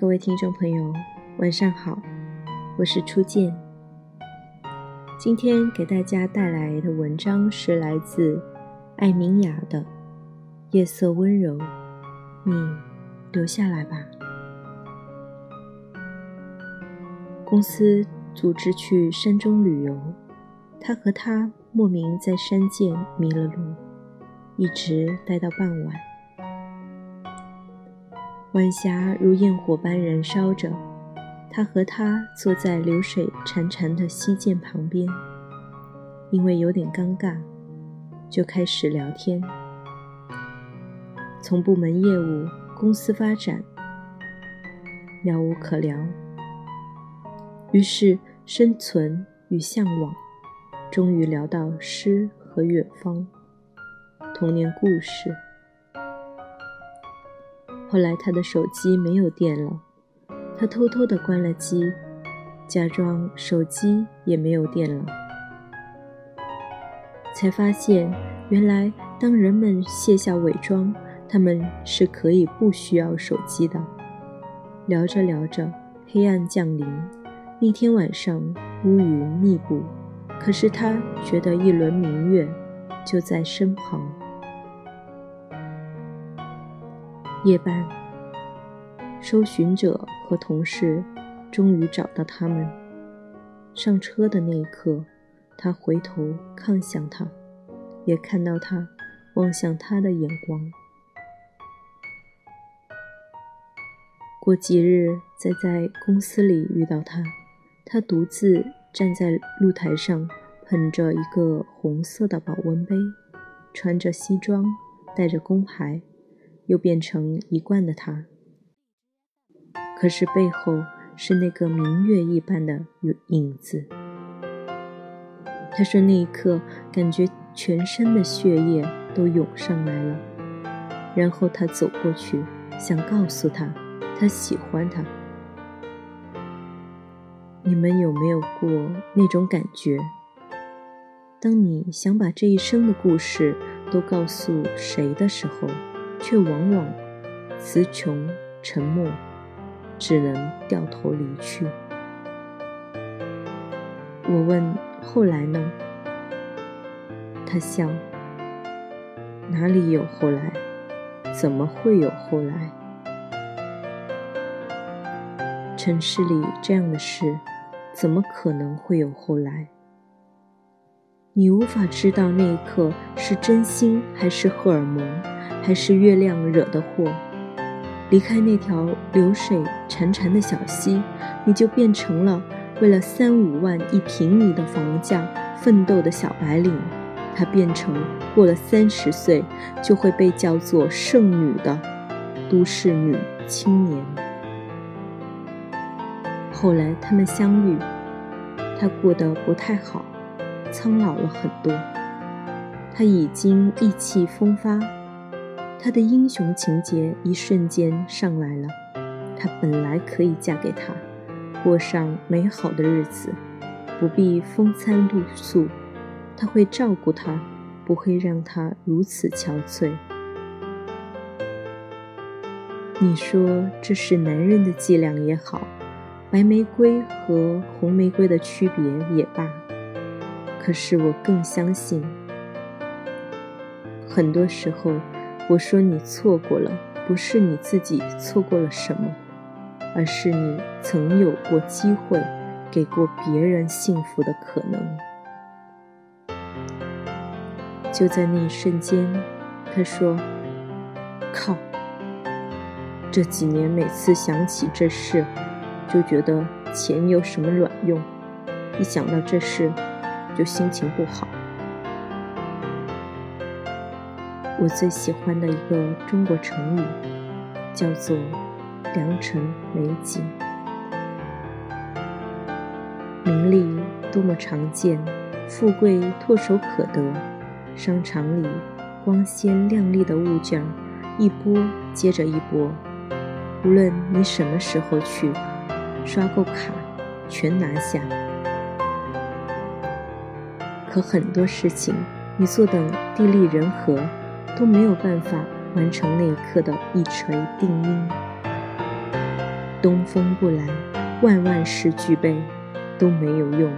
各位听众朋友，晚上好，我是初见。今天给大家带来的文章是来自艾明雅的《夜色温柔》，你留下来吧。公司组织去山中旅游，他和他莫名在山涧迷了路，一直待到傍晚。晚霞如焰火般燃烧着，他和她坐在流水潺潺的溪涧旁边，因为有点尴尬，就开始聊天。从部门业务、公司发展，聊无可聊。于是生存与向往，终于聊到诗和远方、童年故事。后来他的手机没有电了，他偷偷的关了机，假装手机也没有电了，才发现原来当人们卸下伪装，他们是可以不需要手机的。聊着聊着，黑暗降临，那天晚上乌云密布，可是他觉得一轮明月就在身旁。夜半，搜寻者和同事终于找到他们。上车的那一刻，他回头看向他，也看到他望向他的眼光。过几日再在公司里遇到他，他独自站在露台上，捧着一个红色的保温杯，穿着西装，带着工牌。又变成一贯的他，可是背后是那个明月一般的影子。他说那一刻感觉全身的血液都涌上来了，然后他走过去，想告诉他，他喜欢他。你们有没有过那种感觉？当你想把这一生的故事都告诉谁的时候？却往往词穷沉默，只能掉头离去。我问：“后来呢？”他笑：“哪里有后来？怎么会有后来？城市里这样的事，怎么可能会有后来？你无法知道那一刻是真心还是荷尔蒙。”还是月亮惹的祸。离开那条流水潺潺的小溪，你就变成了为了三五万一平米的房价奋斗的小白领。她变成过了三十岁就会被叫做剩女的都市女青年。后来他们相遇，她过得不太好，苍老了很多。她已经意气风发。她的英雄情节一瞬间上来了。她本来可以嫁给他，过上美好的日子，不必风餐露宿。他会照顾她，不会让她如此憔悴。你说这是男人的伎俩也好，白玫瑰和红玫瑰的区别也罢，可是我更相信，很多时候。我说你错过了，不是你自己错过了什么，而是你曾有过机会，给过别人幸福的可能。就在那一瞬间，他说：“靠！这几年每次想起这事，就觉得钱有什么卵用？一想到这事，就心情不好。”我最喜欢的一个中国成语叫做“良辰美景”。名利多么常见，富贵唾手可得，商场里光鲜亮丽的物件一波接着一波，无论你什么时候去，刷够卡全拿下。可很多事情，你坐等地利人和。都没有办法完成那一刻的一锤定音。东风不来，万万事俱备，都没有用。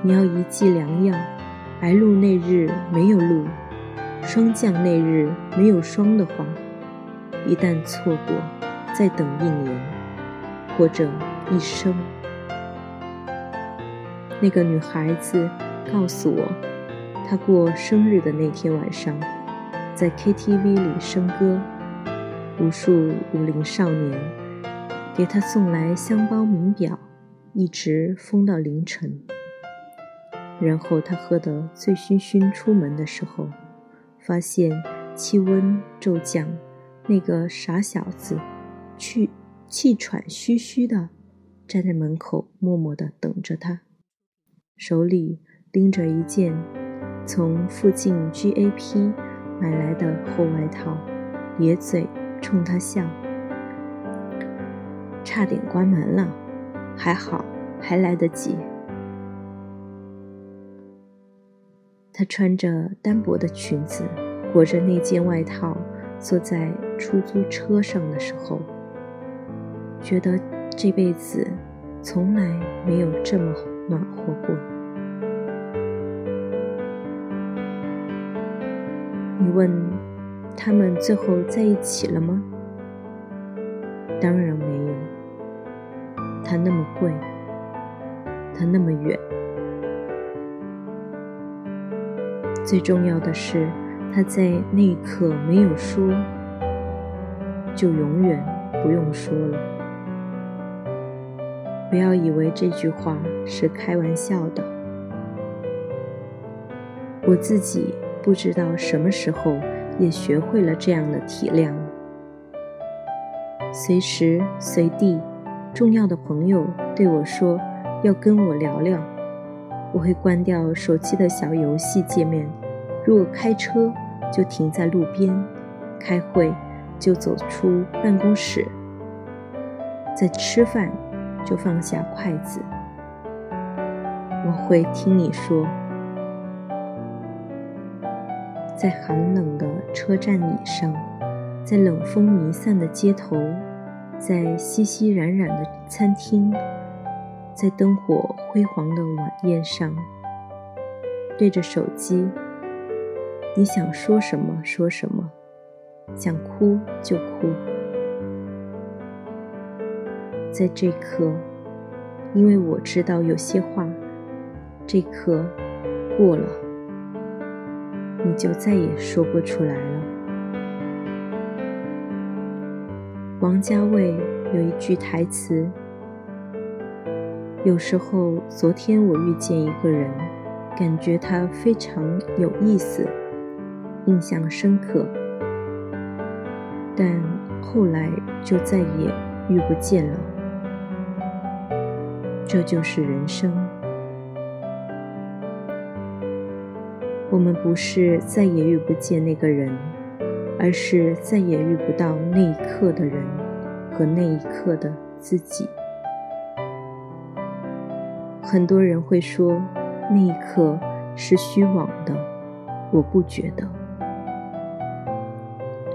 你要一剂良药，白露那日没有露，霜降那日没有霜的话，一旦错过，再等一年，或者一生。那个女孩子告诉我，她过生日的那天晚上，在 KTV 里笙歌，无数舞龄少年给他送来香包名表，一直疯到凌晨。然后他喝得醉醺醺出门的时候，发现气温骤降，那个傻小子去气喘吁吁的站在门口，默默的等着他。手里拎着一件从附近 GAP 买来的厚外套，咧嘴冲他笑，差点关门了，还好还来得及。她穿着单薄的裙子，裹着那件外套，坐在出租车上的时候，觉得这辈子从来没有这么暖和过。你问他们最后在一起了吗？当然没有。他那么贵，他那么远。最重要的是，他在那一刻没有说，就永远不用说了。不要以为这句话是开玩笑的，我自己。不知道什么时候也学会了这样的体谅。随时随地，重要的朋友对我说要跟我聊聊，我会关掉手机的小游戏界面。如果开车，就停在路边；开会，就走出办公室；在吃饭，就放下筷子。我会听你说。在寒冷的车站椅上，在冷风弥散的街头，在熙熙攘攘的餐厅，在灯火辉煌的晚宴上，对着手机，你想说什么说什么，想哭就哭。在这刻，因为我知道有些话，这刻过了。你就再也说不出来了。王家卫有一句台词：“有时候，昨天我遇见一个人，感觉他非常有意思，印象深刻，但后来就再也遇不见了。这就是人生。”我们不是再也遇不见那个人，而是再也遇不到那一刻的人和那一刻的自己。很多人会说那一刻是虚妄的，我不觉得，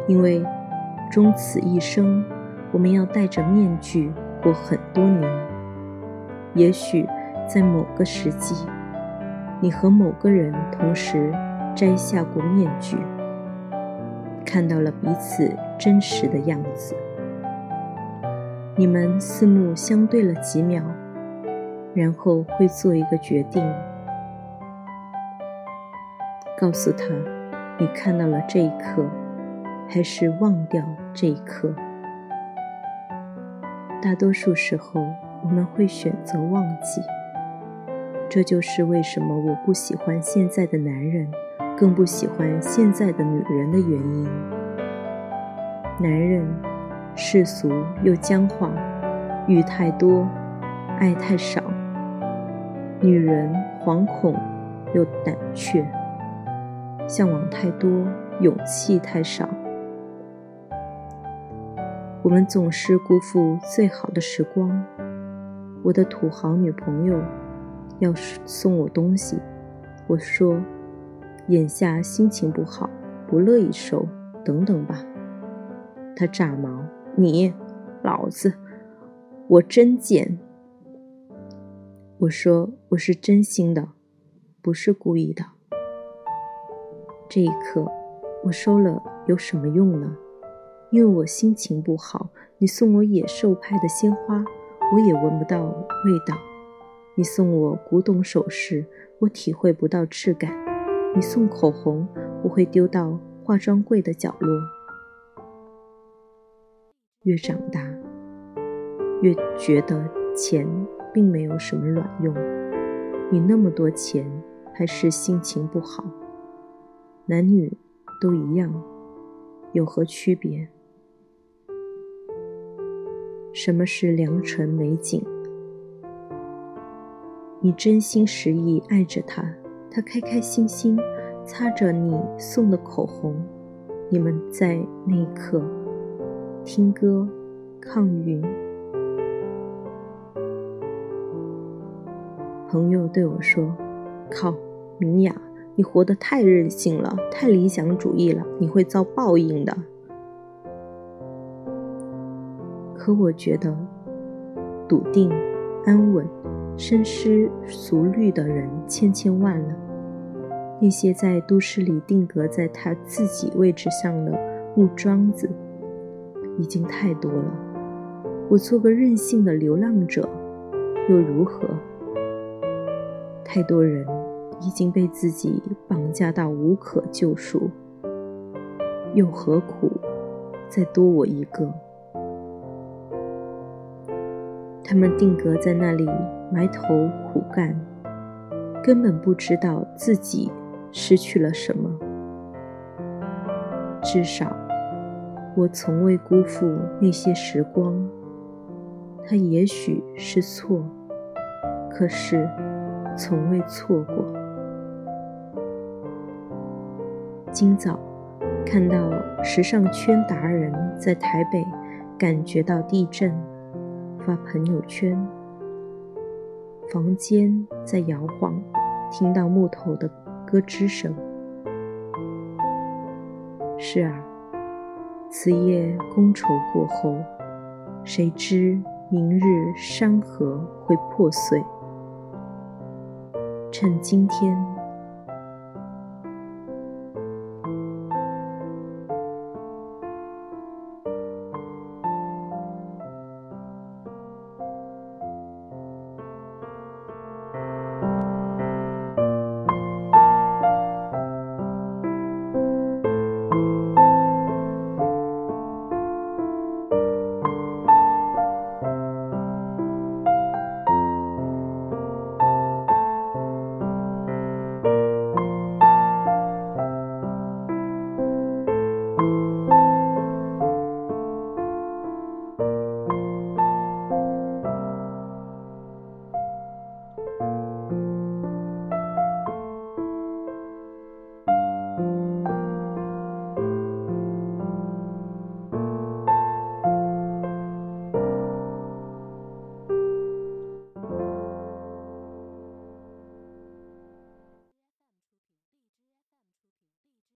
因为终此一生，我们要戴着面具过很多年。也许在某个时机。你和某个人同时摘下过面具，看到了彼此真实的样子。你们四目相对了几秒，然后会做一个决定，告诉他你看到了这一刻，还是忘掉这一刻。大多数时候，我们会选择忘记。这就是为什么我不喜欢现在的男人，更不喜欢现在的女人的原因。男人世俗又僵化，欲太多，爱太少；女人惶恐又胆怯，向往太多，勇气太少。我们总是辜负最好的时光。我的土豪女朋友。要是送我东西，我说，眼下心情不好，不乐意收，等等吧。他炸毛，你，老子我真贱。我说我是真心的，不是故意的。这一刻，我收了有什么用呢？因为我心情不好，你送我野兽派的鲜花，我也闻不到味道；你送我古董首饰，我体会不到质感；你送口红，我会丢到化妆柜的角落。越长大，越觉得钱并没有什么卵用。你那么多钱，还是心情不好？男女都一样，有何区别？什么是良辰美景？你真心实意爱着他，他开开心心擦着你送的口红，你们在那一刻听歌抗云。朋友对我说：“靠，明雅，你活得太任性了，太理想主义了，你会遭报应的。”可我觉得，笃定、安稳、深思熟虑的人千千万了。那些在都市里定格在他自己位置上的木桩子，已经太多了。我做个任性的流浪者，又如何？太多人已经被自己绑架到无可救赎，又何苦再多我一个？他们定格在那里，埋头苦干，根本不知道自己失去了什么。至少，我从未辜负那些时光。它也许是错，可是从未错过。今早看到时尚圈达人在台北感觉到地震。发朋友圈，房间在摇晃，听到木头的咯吱声。是啊，此夜觥筹过后，谁知明日山河会破碎？趁今天。